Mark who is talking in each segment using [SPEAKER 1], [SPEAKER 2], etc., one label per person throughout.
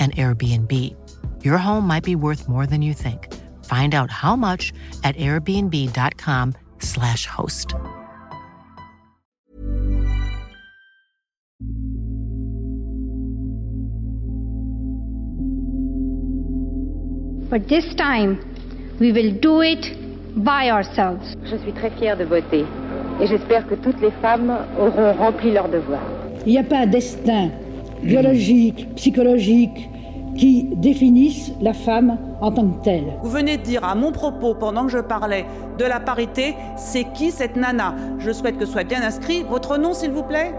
[SPEAKER 1] an Airbnb. Your home might be worth more than you think. Find out how much at airbnb.com/slash host.
[SPEAKER 2] But this time, we will do it by ourselves.
[SPEAKER 3] Je suis très fière de voter et j'espère que toutes les femmes auront rempli leur devoir.
[SPEAKER 4] Il n'y a pas un destin biologique, psychologique, qui définissent la femme en tant que telle.
[SPEAKER 5] Vous venez de dire à mon propos, pendant que je parlais de la parité, c'est qui cette nana? Je souhaite que soit bien inscrit votre nom, s'il vous plaît.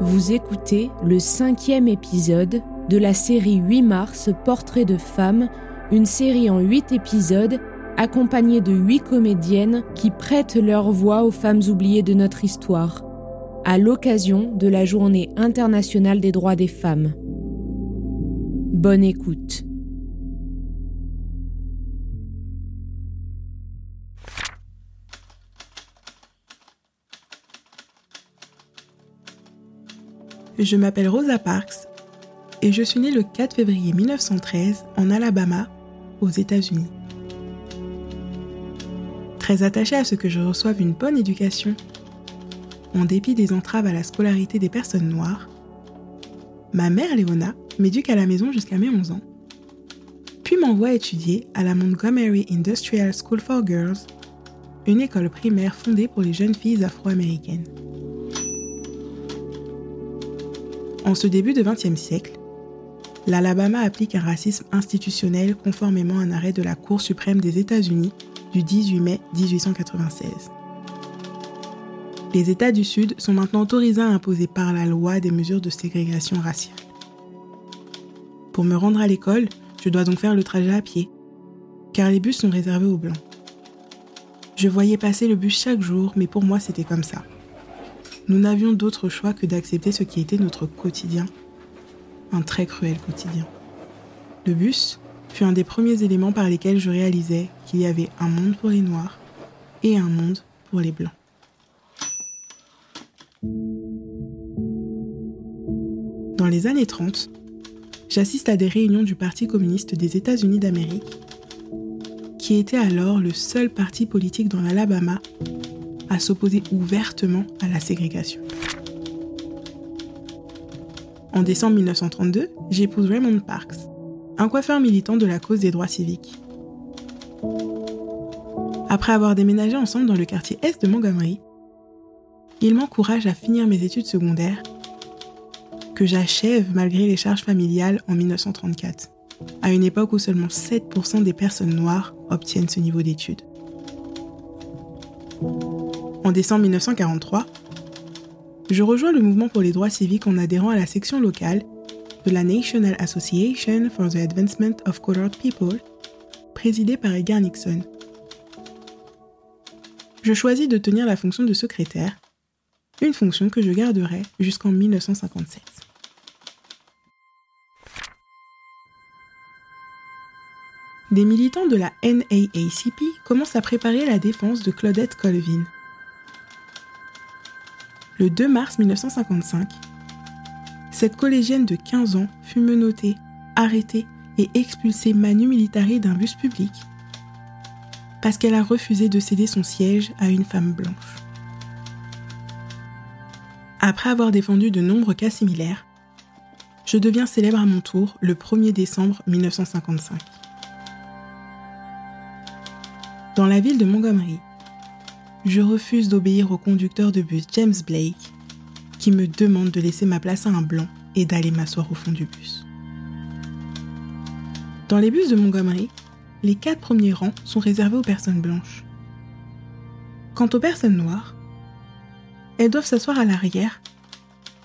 [SPEAKER 6] Vous écoutez le cinquième épisode de la série 8 mars Portrait de femmes, une série en 8 épisodes accompagnée de 8 comédiennes qui prêtent leur voix aux femmes oubliées de notre histoire à l'occasion de la Journée internationale des droits des femmes. Bonne écoute.
[SPEAKER 7] Je m'appelle Rosa Parks et je suis née le 4 février 1913 en Alabama, aux États-Unis. Très attachée à ce que je reçoive une bonne éducation en dépit des entraves à la scolarité des personnes noires, ma mère Léona m'éduque à la maison jusqu'à mes 11 ans, puis m'envoie étudier à la Montgomery Industrial School for Girls, une école primaire fondée pour les jeunes filles afro-américaines. En ce début de XXe siècle, l'Alabama applique un racisme institutionnel conformément à un arrêt de la Cour suprême des États-Unis du 18 mai 1896 les États du Sud sont maintenant autorisés à imposer par la loi des mesures de ségrégation raciale. Pour me rendre à l'école, je dois donc faire le trajet à pied, car les bus sont réservés aux Blancs. Je voyais passer le bus chaque jour, mais pour moi c'était comme ça. Nous n'avions d'autre choix que d'accepter ce qui était notre quotidien, un très cruel quotidien. Le bus fut un des premiers éléments par lesquels je réalisais qu'il y avait un monde pour les Noirs et un monde pour les Blancs. Dans les années 30, j'assiste à des réunions du Parti communiste des États-Unis d'Amérique, qui était alors le seul parti politique dans l'Alabama à s'opposer ouvertement à la ségrégation. En décembre 1932, j'épouse Raymond Parks, un coiffeur militant de la cause des droits civiques. Après avoir déménagé ensemble dans le quartier est de Montgomery, il m'encourage à finir mes études secondaires, que j'achève malgré les charges familiales en 1934, à une époque où seulement 7% des personnes noires obtiennent ce niveau d'études. En décembre 1943, je rejoins le mouvement pour les droits civiques en adhérant à la section locale de la National Association for the Advancement of Colored People, présidée par Edgar Nixon. Je choisis de tenir la fonction de secrétaire une fonction que je garderai jusqu'en 1957. Des militants de la NAACP commencent à préparer la défense de Claudette Colvin. Le 2 mars 1955, cette collégienne de 15 ans fut menottée, arrêtée et expulsée manu militari d'un bus public parce qu'elle a refusé de céder son siège à une femme blanche. Après avoir défendu de nombreux cas similaires, je deviens célèbre à mon tour le 1er décembre 1955. Dans la ville de Montgomery, je refuse d'obéir au conducteur de bus James Blake qui me demande de laisser ma place à un blanc et d'aller m'asseoir au fond du bus. Dans les bus de Montgomery, les quatre premiers rangs sont réservés aux personnes blanches. Quant aux personnes noires, elles doivent s'asseoir à l'arrière,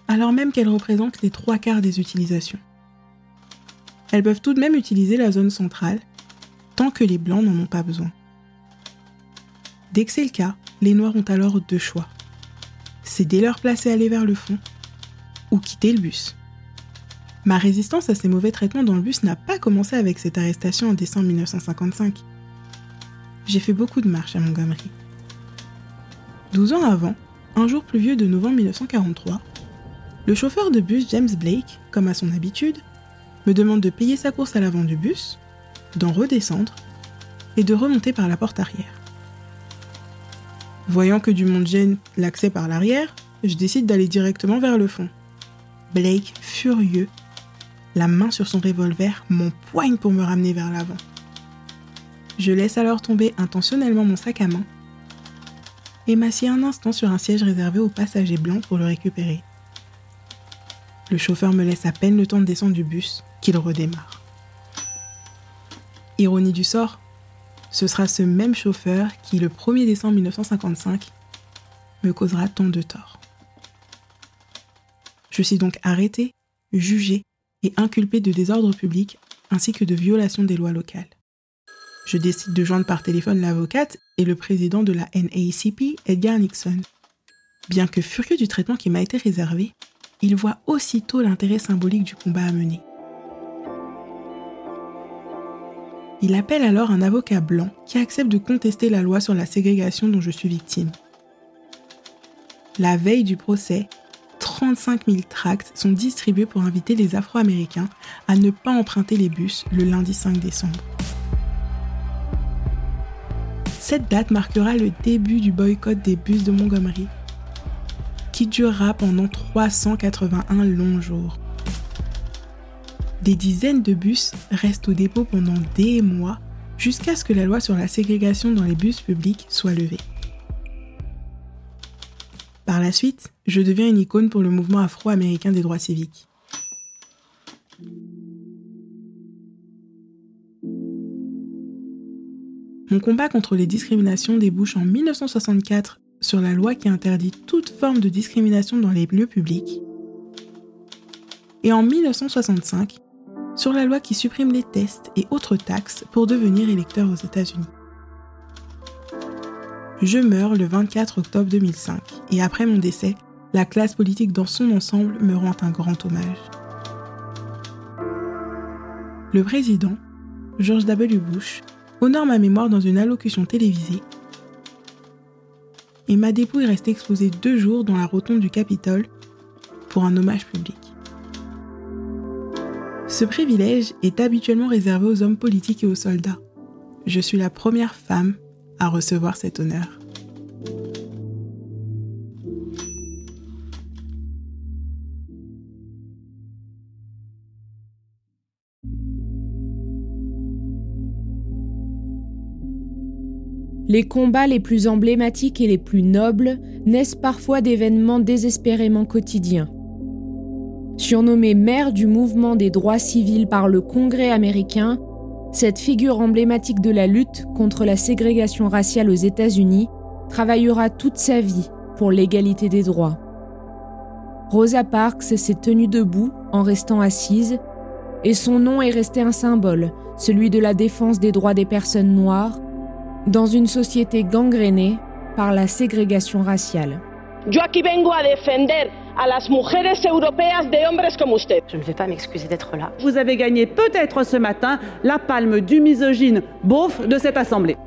[SPEAKER 7] alors même qu'elles représentent les trois quarts des utilisations. Elles peuvent tout de même utiliser la zone centrale, tant que les blancs n'en ont pas besoin. Dès que c'est le cas, les noirs ont alors deux choix. Dès leur place et aller vers le fond, ou quitter le bus. Ma résistance à ces mauvais traitements dans le bus n'a pas commencé avec cette arrestation en décembre 1955. J'ai fait beaucoup de marches à Montgomery. Douze ans avant, un jour pluvieux de novembre 1943, le chauffeur de bus James Blake, comme à son habitude, me demande de payer sa course à l'avant du bus, d'en redescendre et de remonter par la porte arrière. Voyant que du monde gêne l'accès par l'arrière, je décide d'aller directement vers le fond. Blake, furieux, la main sur son revolver, m'empoigne pour me ramener vers l'avant. Je laisse alors tomber intentionnellement mon sac à main et m'assieds un instant sur un siège réservé aux passagers blancs pour le récupérer. Le chauffeur me laisse à peine le temps de descendre du bus qu'il redémarre. Ironie du sort, ce sera ce même chauffeur qui, le 1er décembre 1955, me causera tant de tort. Je suis donc arrêté, jugé et inculpé de désordre public ainsi que de violation des lois locales. Je décide de joindre par téléphone l'avocate et le président de la NAACP, Edgar Nixon. Bien que furieux du traitement qui m'a été réservé, il voit aussitôt l'intérêt symbolique du combat à mener. Il appelle alors un avocat blanc qui accepte de contester la loi sur la ségrégation dont je suis victime. La veille du procès, 35 000 tracts sont distribués pour inviter les Afro-Américains à ne pas emprunter les bus le lundi 5 décembre. Cette date marquera le début du boycott des bus de Montgomery, qui durera pendant 381 longs jours. Des dizaines de bus restent au dépôt pendant des mois jusqu'à ce que la loi sur la ségrégation dans les bus publics soit levée. Par la suite, je deviens une icône pour le mouvement afro-américain des droits civiques. Mon combat contre les discriminations débouche en 1964 sur la loi qui interdit toute forme de discrimination dans les lieux publics. Et en 1965, sur la loi qui supprime les tests et autres taxes pour devenir électeur aux États-Unis. Je meurs le 24 octobre 2005 et après mon décès, la classe politique dans son ensemble me rend un grand hommage. Le président, George W. Bush, honore ma mémoire dans une allocution télévisée et ma dépouille reste exposée deux jours dans la rotonde du Capitole pour un hommage public. Ce privilège est habituellement réservé aux hommes politiques et aux soldats. Je suis la première femme à recevoir cet honneur.
[SPEAKER 6] Les combats les plus emblématiques et les plus nobles naissent parfois d'événements désespérément quotidiens. Surnommée mère du mouvement des droits civils par le Congrès américain, cette figure emblématique de la lutte contre la ségrégation raciale aux États-Unis travaillera toute sa vie pour l'égalité des droits. Rosa Parks s'est tenue debout en restant assise, et son nom est resté un symbole, celui de la défense des droits des personnes noires, dans une société gangrénée par la ségrégation raciale.
[SPEAKER 8] Yo aquí vengo a defender a las mujeres europeas de hombres como usted.
[SPEAKER 9] Je ne vais pas m'excuser d'être là.
[SPEAKER 5] Vous avez gagné peut-être ce matin la palme du misogyne beauf de cette assemblée.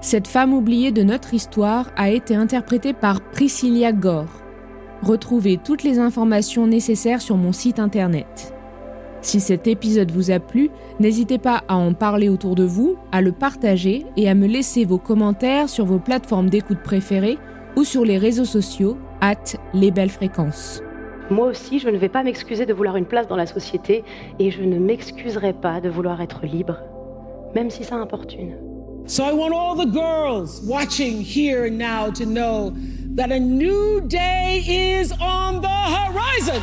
[SPEAKER 6] Cette femme oubliée de notre histoire a été interprétée par Priscilla Gore. Retrouvez toutes les informations nécessaires sur mon site internet. Si cet épisode vous a plu, n'hésitez pas à en parler autour de vous, à le partager et à me laisser vos commentaires sur vos plateformes d'écoute préférées ou sur les réseaux sociaux, at les belles fréquences.
[SPEAKER 10] Moi aussi, je ne vais pas m'excuser de vouloir une place dans la société et je ne m'excuserai pas de vouloir être libre, même si ça importune.
[SPEAKER 11] So I want all the girls watching here and now to know that a new day is on the horizon.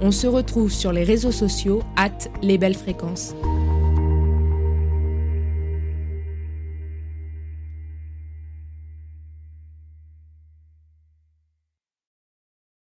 [SPEAKER 6] On se retrouve sur les réseaux sociaux, at les belles fréquences.